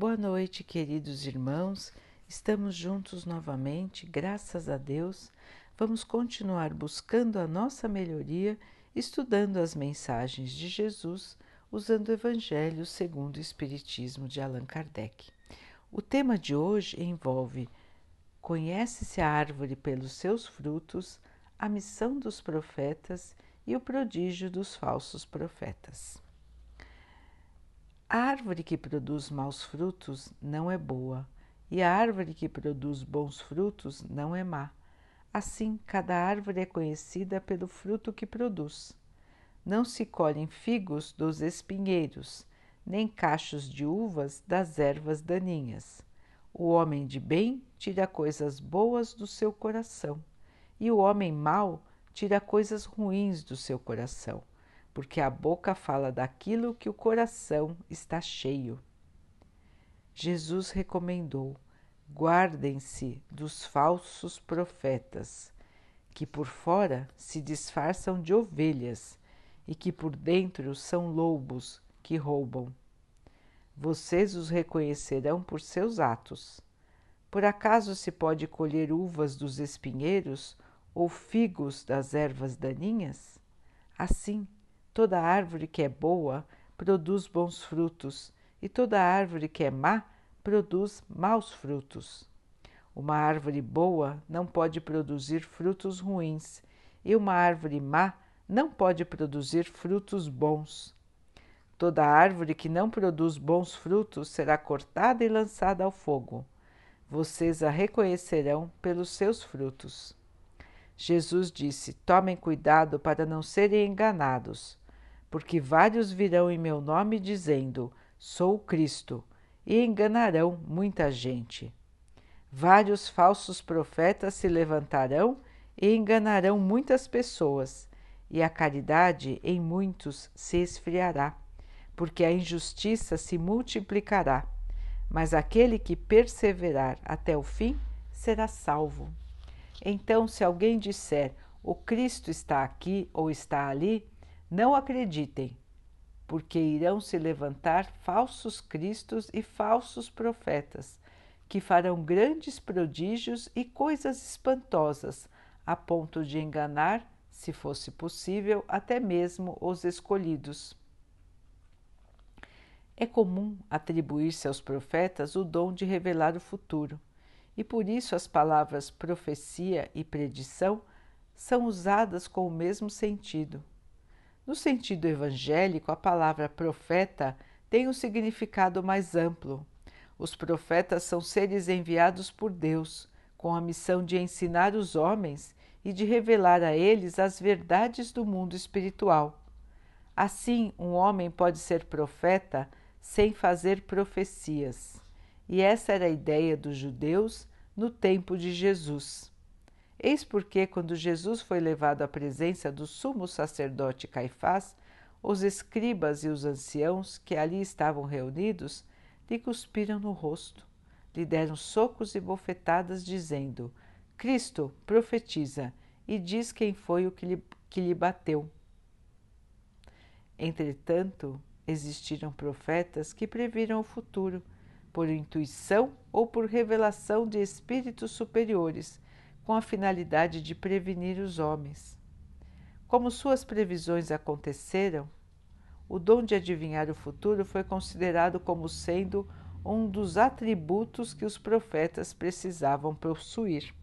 Boa noite, queridos irmãos. Estamos juntos novamente, graças a Deus. Vamos continuar buscando a nossa melhoria, estudando as mensagens de Jesus, usando o Evangelho segundo o Espiritismo de Allan Kardec. O tema de hoje envolve Conhece-se a árvore pelos seus frutos, a missão dos profetas e o prodígio dos falsos profetas. A árvore que produz maus frutos não é boa, e a árvore que produz bons frutos não é má. Assim, cada árvore é conhecida pelo fruto que produz. Não se colhem figos dos espinheiros, nem cachos de uvas das ervas daninhas. O homem de bem tira coisas boas do seu coração, e o homem mau tira coisas ruins do seu coração porque a boca fala daquilo que o coração está cheio. Jesus recomendou: guardem-se dos falsos profetas, que por fora se disfarçam de ovelhas e que por dentro são lobos que roubam. Vocês os reconhecerão por seus atos. Por acaso se pode colher uvas dos espinheiros ou figos das ervas daninhas? Assim, Toda árvore que é boa produz bons frutos, e toda árvore que é má produz maus frutos. Uma árvore boa não pode produzir frutos ruins, e uma árvore má não pode produzir frutos bons. Toda árvore que não produz bons frutos será cortada e lançada ao fogo. Vocês a reconhecerão pelos seus frutos. Jesus disse: Tomem cuidado para não serem enganados porque vários virão em meu nome dizendo: Sou Cristo, e enganarão muita gente. Vários falsos profetas se levantarão e enganarão muitas pessoas, e a caridade em muitos se esfriará, porque a injustiça se multiplicará. Mas aquele que perseverar até o fim será salvo. Então, se alguém disser: O Cristo está aqui ou está ali, não acreditem, porque irão se levantar falsos cristos e falsos profetas, que farão grandes prodígios e coisas espantosas, a ponto de enganar, se fosse possível, até mesmo os escolhidos. É comum atribuir-se aos profetas o dom de revelar o futuro, e por isso as palavras profecia e predição são usadas com o mesmo sentido. No sentido evangélico, a palavra profeta tem um significado mais amplo. Os profetas são seres enviados por Deus com a missão de ensinar os homens e de revelar a eles as verdades do mundo espiritual. Assim, um homem pode ser profeta sem fazer profecias. E essa era a ideia dos judeus no tempo de Jesus. Eis porque, quando Jesus foi levado à presença do sumo sacerdote Caifás, os escribas e os anciãos que ali estavam reunidos lhe cuspiram no rosto, lhe deram socos e bofetadas, dizendo: Cristo, profetiza e diz quem foi o que lhe, que lhe bateu. Entretanto, existiram profetas que previram o futuro, por intuição ou por revelação de espíritos superiores com a finalidade de prevenir os homens. Como suas previsões aconteceram, o dom de adivinhar o futuro foi considerado como sendo um dos atributos que os profetas precisavam possuir.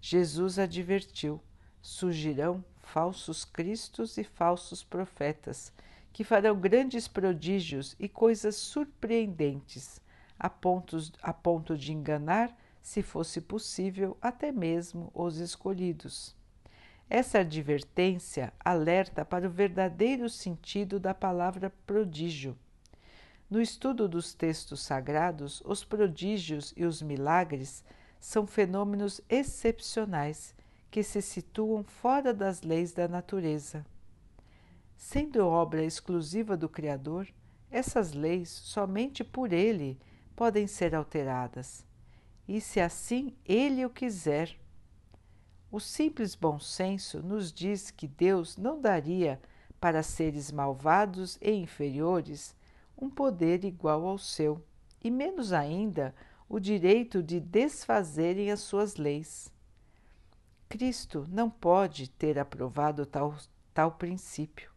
Jesus advertiu: surgirão falsos cristos e falsos profetas, que farão grandes prodígios e coisas surpreendentes, a, pontos, a ponto de enganar se fosse possível, até mesmo os escolhidos. Essa advertência alerta para o verdadeiro sentido da palavra prodígio. No estudo dos textos sagrados, os prodígios e os milagres são fenômenos excepcionais que se situam fora das leis da natureza. Sendo obra exclusiva do Criador, essas leis, somente por ele, podem ser alteradas e se assim ele o quiser. O simples bom senso nos diz que Deus não daria para seres malvados e inferiores um poder igual ao seu, e menos ainda o direito de desfazerem as suas leis. Cristo não pode ter aprovado tal, tal princípio.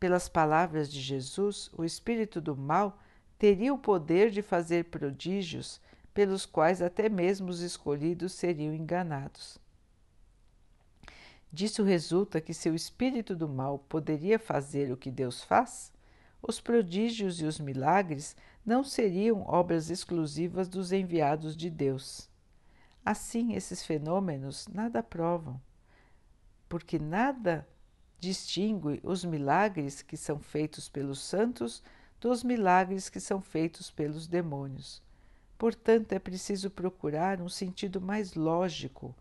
Pelas palavras de Jesus, o espírito do mal teria o poder de fazer prodígios pelos quais até mesmo os escolhidos seriam enganados. Disso resulta que se o espírito do mal poderia fazer o que Deus faz, os prodígios e os milagres não seriam obras exclusivas dos enviados de Deus. Assim, esses fenômenos nada provam, porque nada distingue os milagres que são feitos pelos santos dos milagres que são feitos pelos demônios. Portanto, é preciso procurar um sentido mais lógico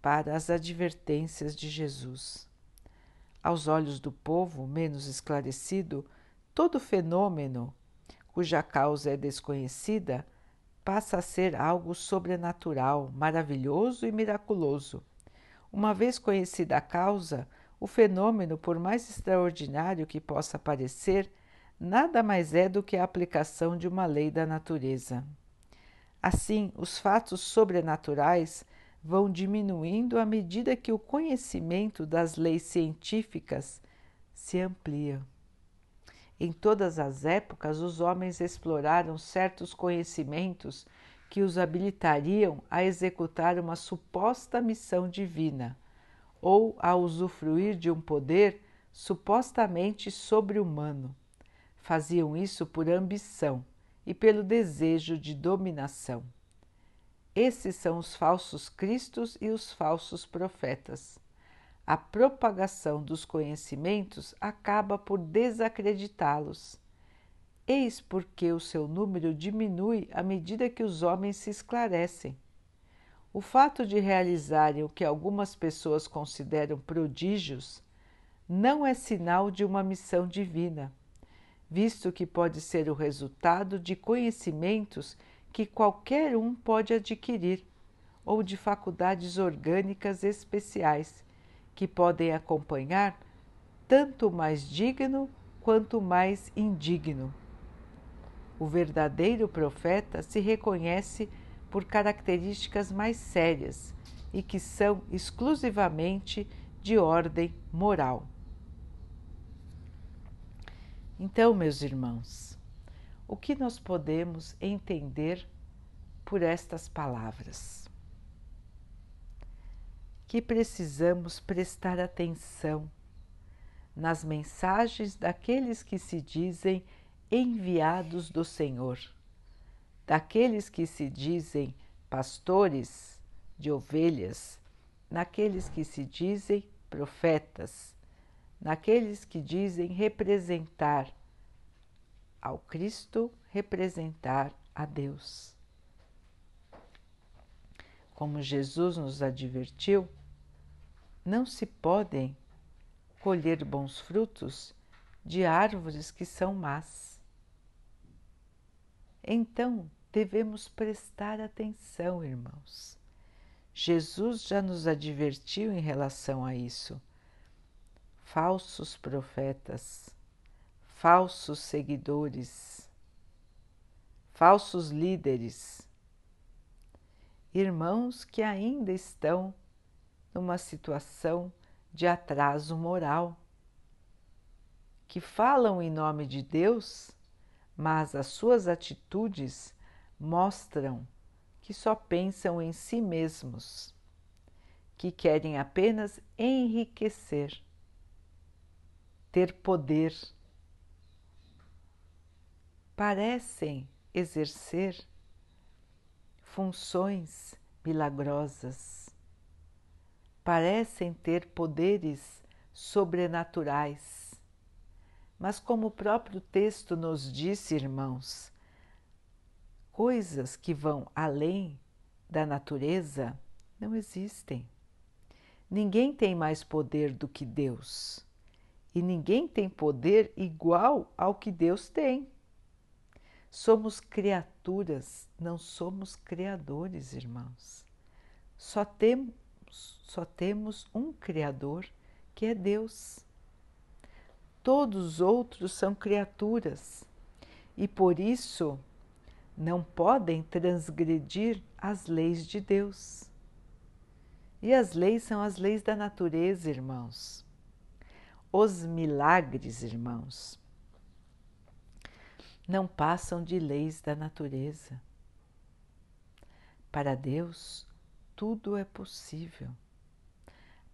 para as advertências de Jesus. Aos olhos do povo menos esclarecido, todo fenômeno cuja causa é desconhecida passa a ser algo sobrenatural, maravilhoso e miraculoso. Uma vez conhecida a causa, o fenômeno, por mais extraordinário que possa parecer, nada mais é do que a aplicação de uma lei da natureza. Assim, os fatos sobrenaturais vão diminuindo à medida que o conhecimento das leis científicas se amplia. Em todas as épocas, os homens exploraram certos conhecimentos que os habilitariam a executar uma suposta missão divina ou a usufruir de um poder supostamente sobre-humano. Faziam isso por ambição e pelo desejo de dominação. Esses são os falsos cristos e os falsos profetas a propagação dos conhecimentos acaba por desacreditá-los. Eis porque o seu número diminui à medida que os homens se esclarecem. O fato de realizarem o que algumas pessoas consideram prodígios não é sinal de uma missão divina, visto que pode ser o resultado de conhecimentos que qualquer um pode adquirir ou de faculdades orgânicas especiais que podem acompanhar tanto o mais digno quanto o mais indigno. O verdadeiro profeta se reconhece por características mais sérias e que são exclusivamente de ordem moral. Então, meus irmãos, o que nós podemos entender por estas palavras? que precisamos prestar atenção nas mensagens daqueles que se dizem enviados do Senhor, daqueles que se dizem pastores de ovelhas, naqueles que se dizem profetas, naqueles que dizem representar ao Cristo, representar a Deus. Como Jesus nos advertiu, não se podem colher bons frutos de árvores que são más. Então, devemos prestar atenção, irmãos. Jesus já nos advertiu em relação a isso. Falsos profetas, falsos seguidores, falsos líderes, irmãos que ainda estão numa situação de atraso moral, que falam em nome de Deus, mas as suas atitudes mostram que só pensam em si mesmos, que querem apenas enriquecer, ter poder. Parecem exercer funções milagrosas parecem ter poderes sobrenaturais. Mas, como o próprio texto nos disse, irmãos, coisas que vão além da natureza não existem. Ninguém tem mais poder do que Deus e ninguém tem poder igual ao que Deus tem. Somos criaturas, não somos criadores, irmãos. Só temos só temos um Criador, que é Deus. Todos os outros são criaturas e por isso não podem transgredir as leis de Deus. E as leis são as leis da natureza, irmãos. Os milagres, irmãos, não passam de leis da natureza. Para Deus, tudo é possível.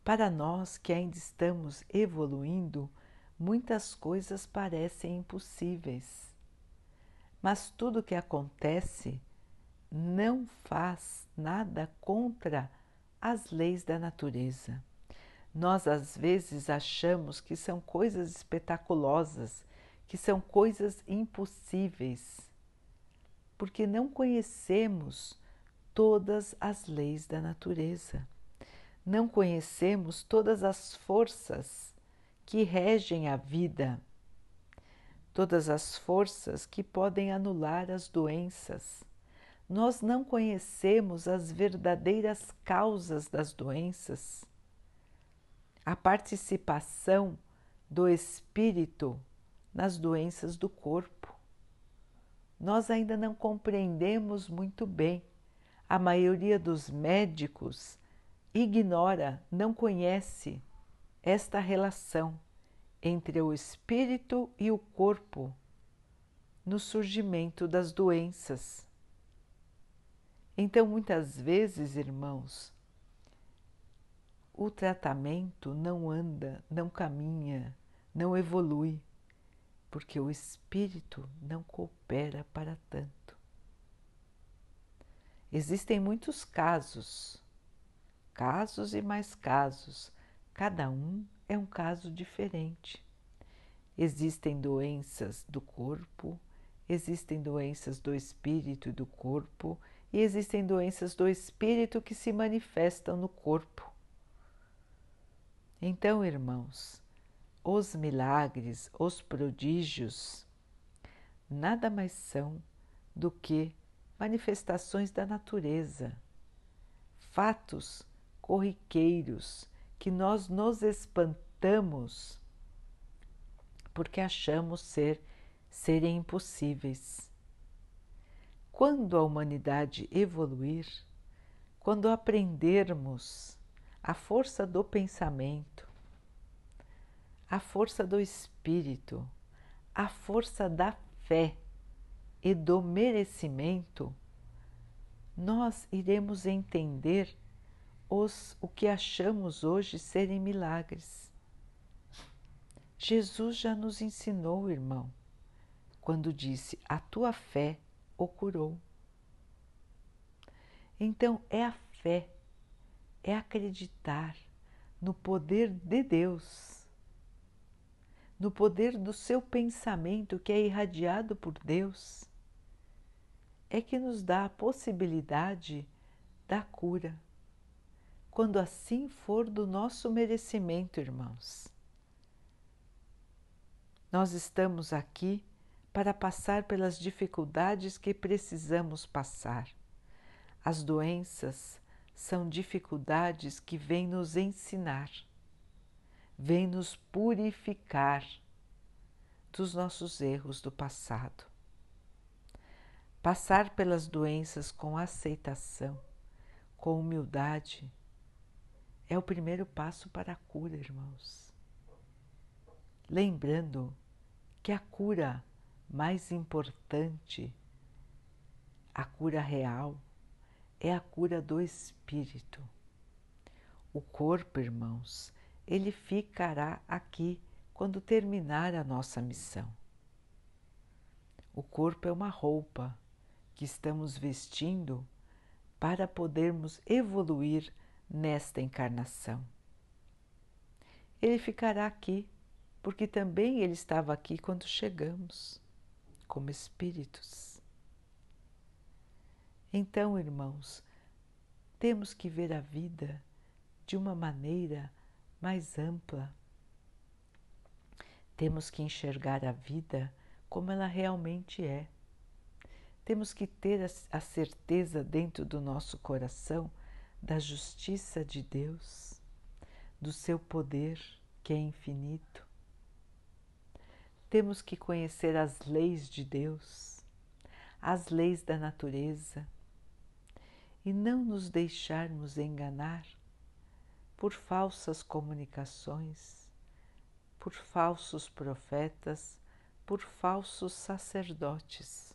Para nós que ainda estamos evoluindo, muitas coisas parecem impossíveis. Mas tudo que acontece não faz nada contra as leis da natureza. Nós às vezes achamos que são coisas espetaculosas, que são coisas impossíveis, porque não conhecemos todas as leis da natureza. Não conhecemos todas as forças que regem a vida, todas as forças que podem anular as doenças. Nós não conhecemos as verdadeiras causas das doenças. A participação do espírito nas doenças do corpo. Nós ainda não compreendemos muito bem a maioria dos médicos ignora, não conhece esta relação entre o espírito e o corpo no surgimento das doenças. Então, muitas vezes, irmãos, o tratamento não anda, não caminha, não evolui, porque o espírito não coopera para tanto. Existem muitos casos, casos e mais casos, cada um é um caso diferente. Existem doenças do corpo, existem doenças do espírito e do corpo, e existem doenças do espírito que se manifestam no corpo. Então, irmãos, os milagres, os prodígios, nada mais são do que manifestações da natureza, fatos corriqueiros que nós nos espantamos porque achamos ser serem impossíveis. Quando a humanidade evoluir, quando aprendermos a força do pensamento, a força do espírito, a força da fé, e do merecimento, nós iremos entender os, o que achamos hoje serem milagres. Jesus já nos ensinou, irmão, quando disse: A tua fé o curou. Então, é a fé, é acreditar no poder de Deus, no poder do seu pensamento que é irradiado por Deus é que nos dá a possibilidade da cura, quando assim for do nosso merecimento, irmãos. Nós estamos aqui para passar pelas dificuldades que precisamos passar. As doenças são dificuldades que vêm nos ensinar, vêm nos purificar dos nossos erros do passado. Passar pelas doenças com aceitação, com humildade, é o primeiro passo para a cura, irmãos. Lembrando que a cura mais importante, a cura real, é a cura do espírito. O corpo, irmãos, ele ficará aqui quando terminar a nossa missão. O corpo é uma roupa que estamos vestindo para podermos evoluir nesta encarnação. Ele ficará aqui porque também ele estava aqui quando chegamos, como espíritos. Então, irmãos, temos que ver a vida de uma maneira mais ampla. Temos que enxergar a vida como ela realmente é. Temos que ter a certeza dentro do nosso coração da justiça de Deus, do seu poder que é infinito. temos que conhecer as leis de Deus, as leis da natureza e não nos deixarmos enganar por falsas comunicações, por falsos profetas, por falsos sacerdotes.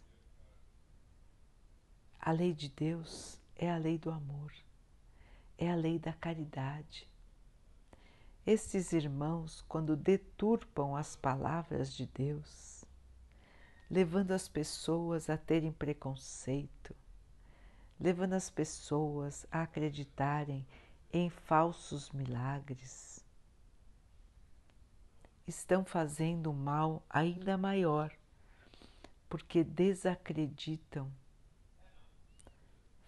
A lei de Deus é a lei do amor, é a lei da caridade. Estes irmãos, quando deturpam as palavras de Deus, levando as pessoas a terem preconceito, levando as pessoas a acreditarem em falsos milagres, estão fazendo um mal ainda maior, porque desacreditam,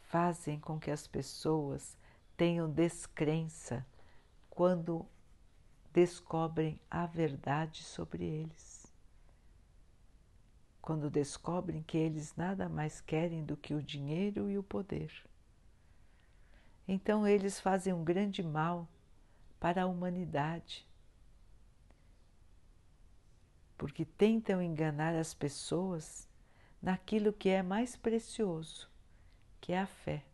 fazem com que as pessoas tenham descrença quando descobrem a verdade sobre eles. Quando descobrem que eles nada mais querem do que o dinheiro e o poder. Então eles fazem um grande mal para a humanidade, porque tentam enganar as pessoas naquilo que é mais precioso, que é a fé.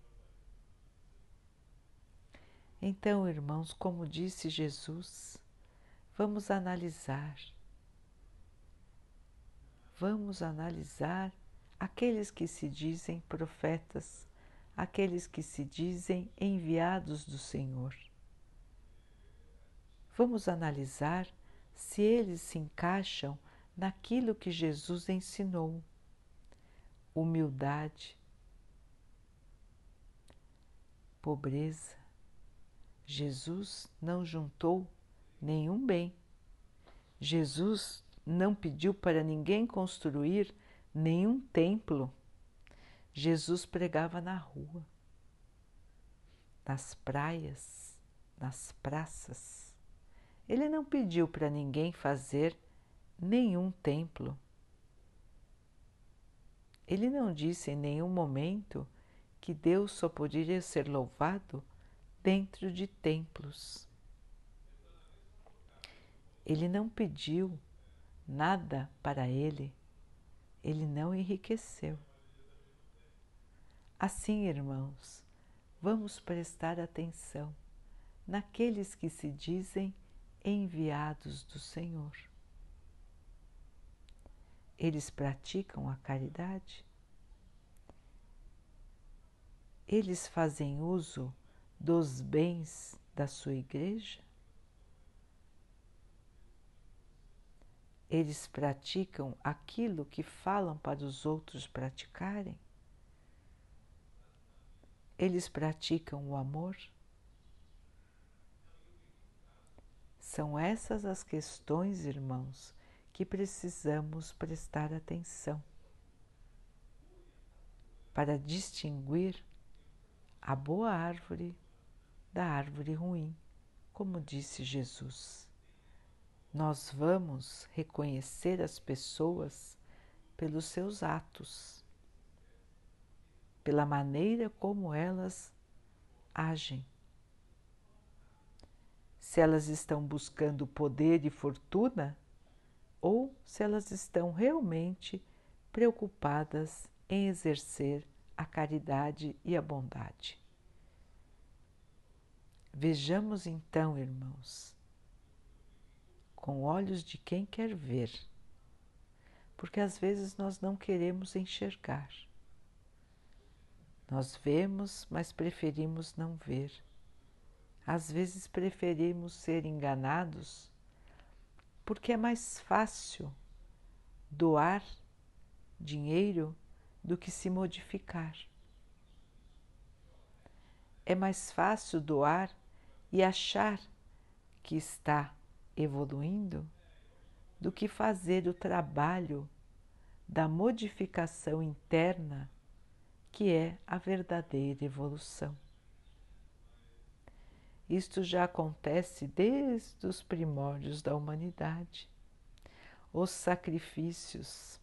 Então, irmãos, como disse Jesus, vamos analisar. Vamos analisar aqueles que se dizem profetas, aqueles que se dizem enviados do Senhor. Vamos analisar se eles se encaixam naquilo que Jesus ensinou: humildade, pobreza. Jesus não juntou nenhum bem. Jesus não pediu para ninguém construir nenhum templo. Jesus pregava na rua, nas praias, nas praças. Ele não pediu para ninguém fazer nenhum templo. Ele não disse em nenhum momento que Deus só poderia ser louvado dentro de templos. Ele não pediu nada para ele, ele não enriqueceu. Assim, irmãos, vamos prestar atenção naqueles que se dizem enviados do Senhor. Eles praticam a caridade? Eles fazem uso dos bens da sua igreja? Eles praticam aquilo que falam para os outros praticarem? Eles praticam o amor? São essas as questões, irmãos, que precisamos prestar atenção para distinguir a boa árvore da árvore ruim, como disse Jesus nós vamos reconhecer as pessoas pelos seus atos, pela maneira como elas agem. Se elas estão buscando poder e fortuna ou se elas estão realmente preocupadas em exercer a caridade e a bondade. Vejamos então, irmãos, com olhos de quem quer ver, porque às vezes nós não queremos enxergar. Nós vemos, mas preferimos não ver. Às vezes preferimos ser enganados porque é mais fácil doar dinheiro do que se modificar. É mais fácil doar e achar que está evoluindo do que fazer o trabalho da modificação interna, que é a verdadeira evolução. Isto já acontece desde os primórdios da humanidade. Os sacrifícios,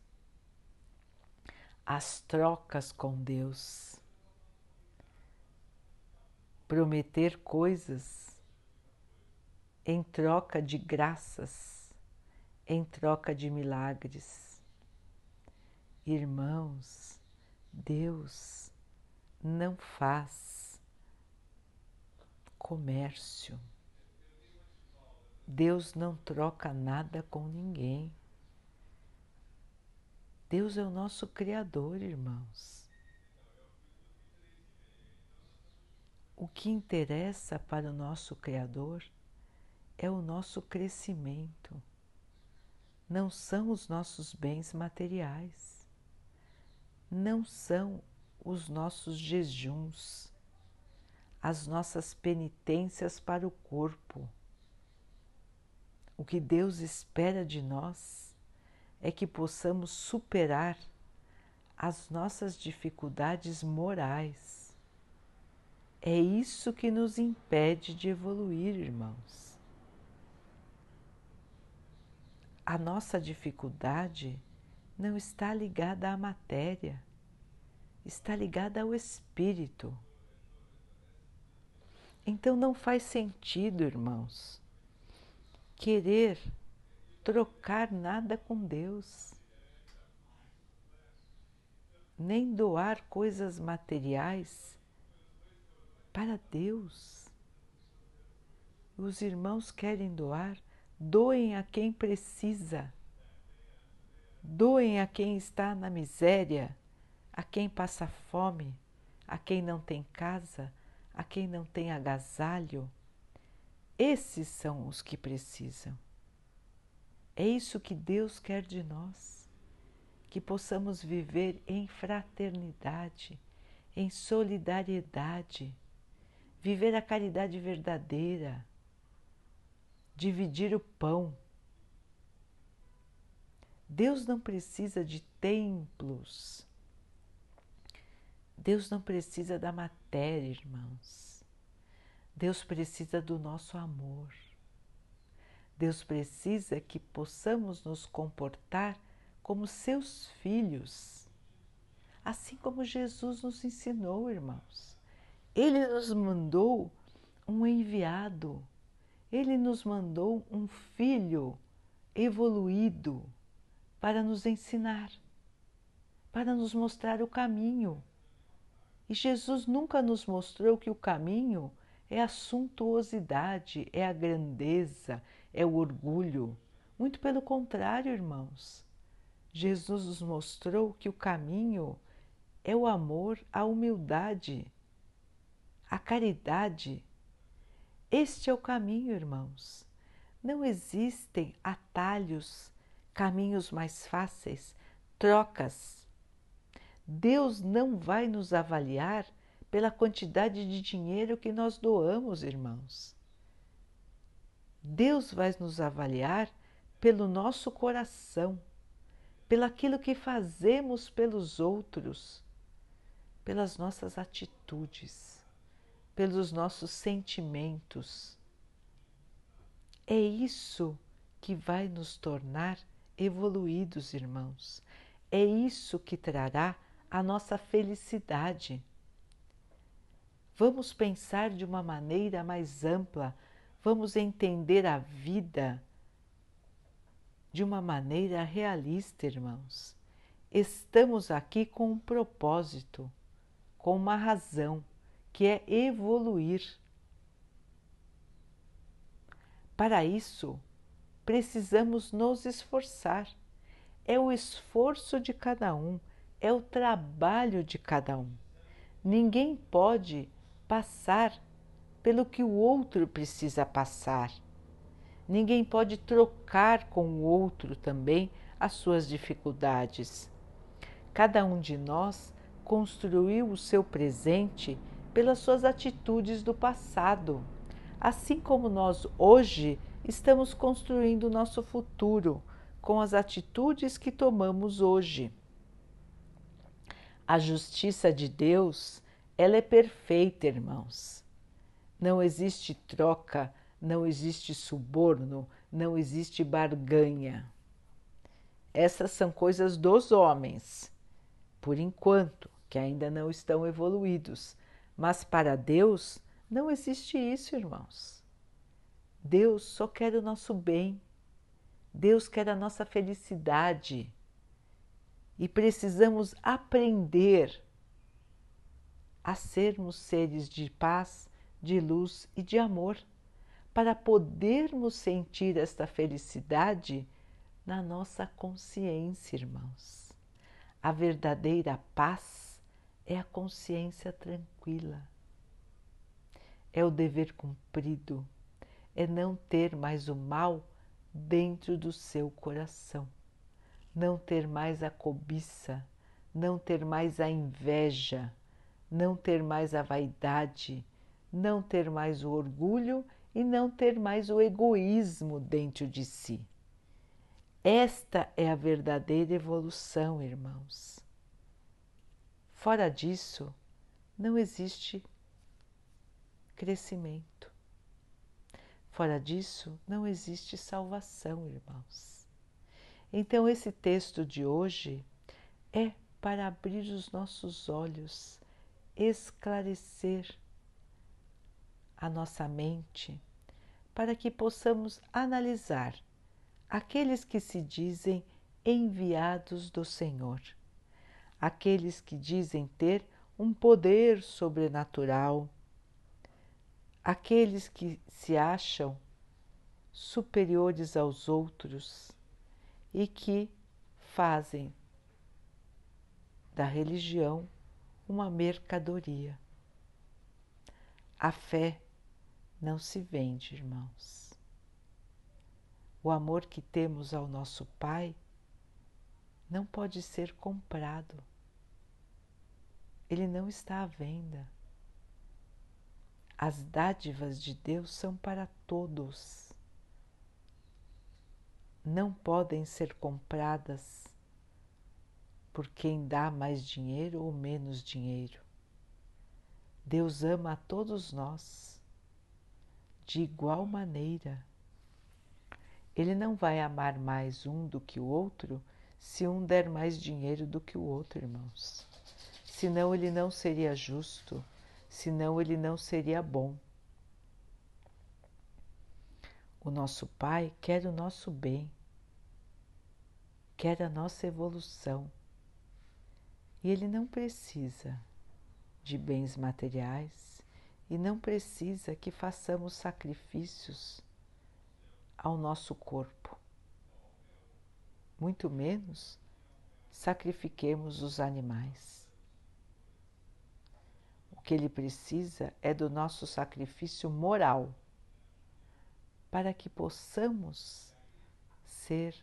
as trocas com Deus, prometer coisas em troca de graças, em troca de milagres. Irmãos, Deus não faz comércio. Deus não troca nada com ninguém. Deus é o nosso Criador, irmãos. O que interessa para o nosso Criador é o nosso crescimento, não são os nossos bens materiais, não são os nossos jejuns, as nossas penitências para o corpo. O que Deus espera de nós é que possamos superar as nossas dificuldades morais. É isso que nos impede de evoluir, irmãos. A nossa dificuldade não está ligada à matéria, está ligada ao espírito. Então não faz sentido, irmãos, querer trocar nada com Deus, nem doar coisas materiais para Deus. Os irmãos querem doar, doem a quem precisa, doem a quem está na miséria, a quem passa fome, a quem não tem casa, a quem não tem agasalho esses são os que precisam. É isso que Deus quer de nós, que possamos viver em fraternidade, em solidariedade, viver a caridade verdadeira, dividir o pão. Deus não precisa de templos. Deus não precisa da matéria, irmãos. Deus precisa do nosso amor. Deus precisa que possamos nos comportar como seus filhos, assim como Jesus nos ensinou, irmãos. Ele nos mandou um enviado, ele nos mandou um filho evoluído para nos ensinar, para nos mostrar o caminho. E Jesus nunca nos mostrou que o caminho é a suntuosidade, é a grandeza, é o orgulho. Muito pelo contrário, irmãos. Jesus nos mostrou que o caminho é o amor, a humildade, a caridade. Este é o caminho, irmãos. Não existem atalhos, caminhos mais fáceis, trocas. Deus não vai nos avaliar pela quantidade de dinheiro que nós doamos, irmãos. Deus vai nos avaliar pelo nosso coração, pelaquilo que fazemos pelos outros, pelas nossas atitudes, pelos nossos sentimentos. É isso que vai nos tornar evoluídos, irmãos. É isso que trará a nossa felicidade. Vamos pensar de uma maneira mais ampla, vamos entender a vida de uma maneira realista, irmãos. Estamos aqui com um propósito, com uma razão, que é evoluir. Para isso, precisamos nos esforçar. É o esforço de cada um, é o trabalho de cada um. Ninguém pode passar pelo que o outro precisa passar. Ninguém pode trocar com o outro também as suas dificuldades. Cada um de nós construiu o seu presente pelas suas atitudes do passado, assim como nós hoje estamos construindo nosso futuro com as atitudes que tomamos hoje. A justiça de Deus ela é perfeita, irmãos. Não existe troca, não existe suborno, não existe barganha. Essas são coisas dos homens, por enquanto, que ainda não estão evoluídos. Mas para Deus não existe isso, irmãos. Deus só quer o nosso bem. Deus quer a nossa felicidade e precisamos aprender a sermos seres de paz, de luz e de amor, para podermos sentir esta felicidade na nossa consciência, irmãos. A verdadeira paz é a consciência tranquila, é o dever cumprido, é não ter mais o mal dentro do seu coração, não ter mais a cobiça, não ter mais a inveja, não ter mais a vaidade, não ter mais o orgulho e não ter mais o egoísmo dentro de si. Esta é a verdadeira evolução, irmãos. Fora disso, não existe crescimento. Fora disso, não existe salvação, irmãos. Então, esse texto de hoje é para abrir os nossos olhos, esclarecer a nossa mente, para que possamos analisar aqueles que se dizem enviados do Senhor, aqueles que dizem ter um poder sobrenatural aqueles que se acham superiores aos outros e que fazem da religião uma mercadoria. A fé não se vende, irmãos. O amor que temos ao nosso Pai não pode ser comprado. Ele não está à venda. As dádivas de Deus são para todos. Não podem ser compradas por quem dá mais dinheiro ou menos dinheiro. Deus ama a todos nós de igual maneira. Ele não vai amar mais um do que o outro se um der mais dinheiro do que o outro, irmãos. Senão ele não seria justo senão ele não seria bom. O nosso Pai quer o nosso bem, quer a nossa evolução e ele não precisa de bens materiais e não precisa que façamos sacrifícios ao nosso corpo, muito menos sacrifiquemos os animais. Que ele precisa é do nosso sacrifício moral para que possamos ser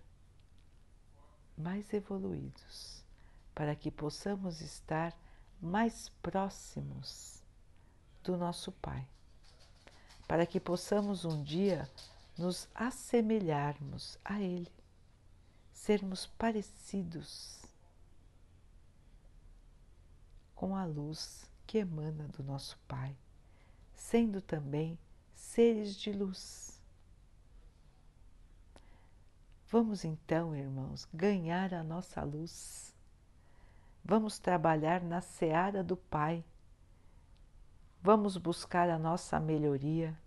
mais evoluídos, para que possamos estar mais próximos do nosso Pai, para que possamos um dia nos assemelharmos a Ele, sermos parecidos com a luz que emana do nosso Pai, sendo também seres de luz. Vamos então, irmãos, ganhar a nossa luz. Vamos trabalhar na seara do Pai. Vamos buscar a nossa melhoria.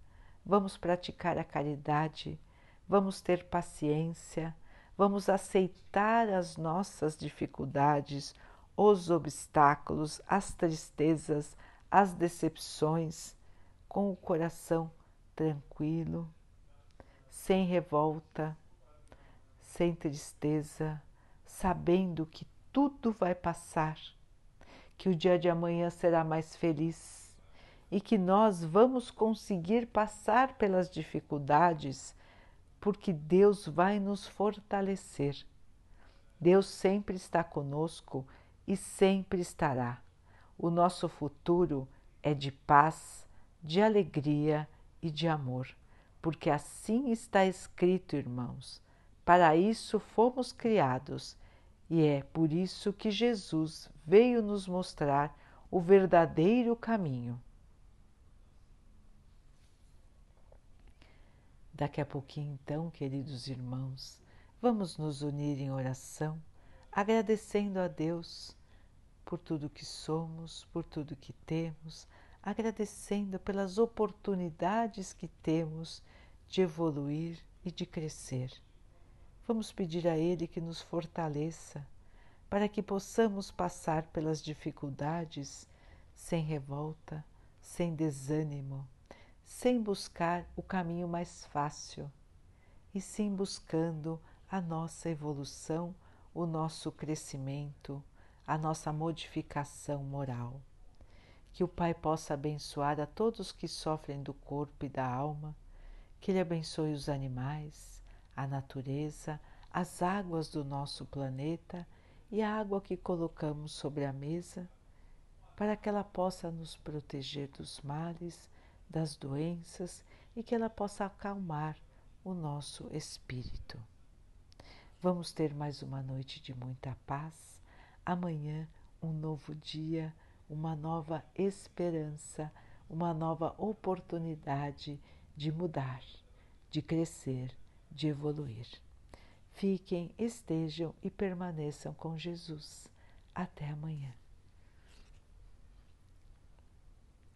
Vamos praticar a caridade. Vamos ter paciência. Vamos aceitar as nossas dificuldades, os obstáculos, as tristezas, as decepções, com o coração tranquilo, sem revolta, sem tristeza, sabendo que tudo vai passar, que o dia de amanhã será mais feliz e que nós vamos conseguir passar pelas dificuldades, porque Deus vai nos fortalecer. Deus sempre está conosco e sempre estará. O nosso futuro é de paz, de alegria e de amor, porque assim está escrito, irmãos. Para isso fomos criados e é por isso que Jesus veio nos mostrar o verdadeiro caminho. Daqui a pouquinho, então, queridos irmãos, vamos nos unir em oração agradecendo a Deus por tudo que somos, por tudo que temos, agradecendo pelas oportunidades que temos de evoluir e de crescer. Vamos pedir a Ele que nos fortaleça para que possamos passar pelas dificuldades sem revolta, sem desânimo, sem buscar o caminho mais fácil, e sim buscando a nossa evolução, o nosso crescimento, a nossa modificação moral. Que o Pai possa abençoar a todos que sofrem do corpo e da alma, que Ele abençoe os animais, a natureza, as águas do nosso planeta e a água que colocamos sobre a mesa, para que ela possa nos proteger dos males, das doenças e que ela possa acalmar o nosso espírito. Vamos ter mais uma noite de muita paz. Amanhã, um novo dia, uma nova esperança, uma nova oportunidade de mudar, de crescer, de evoluir. Fiquem, estejam e permaneçam com Jesus. Até amanhã.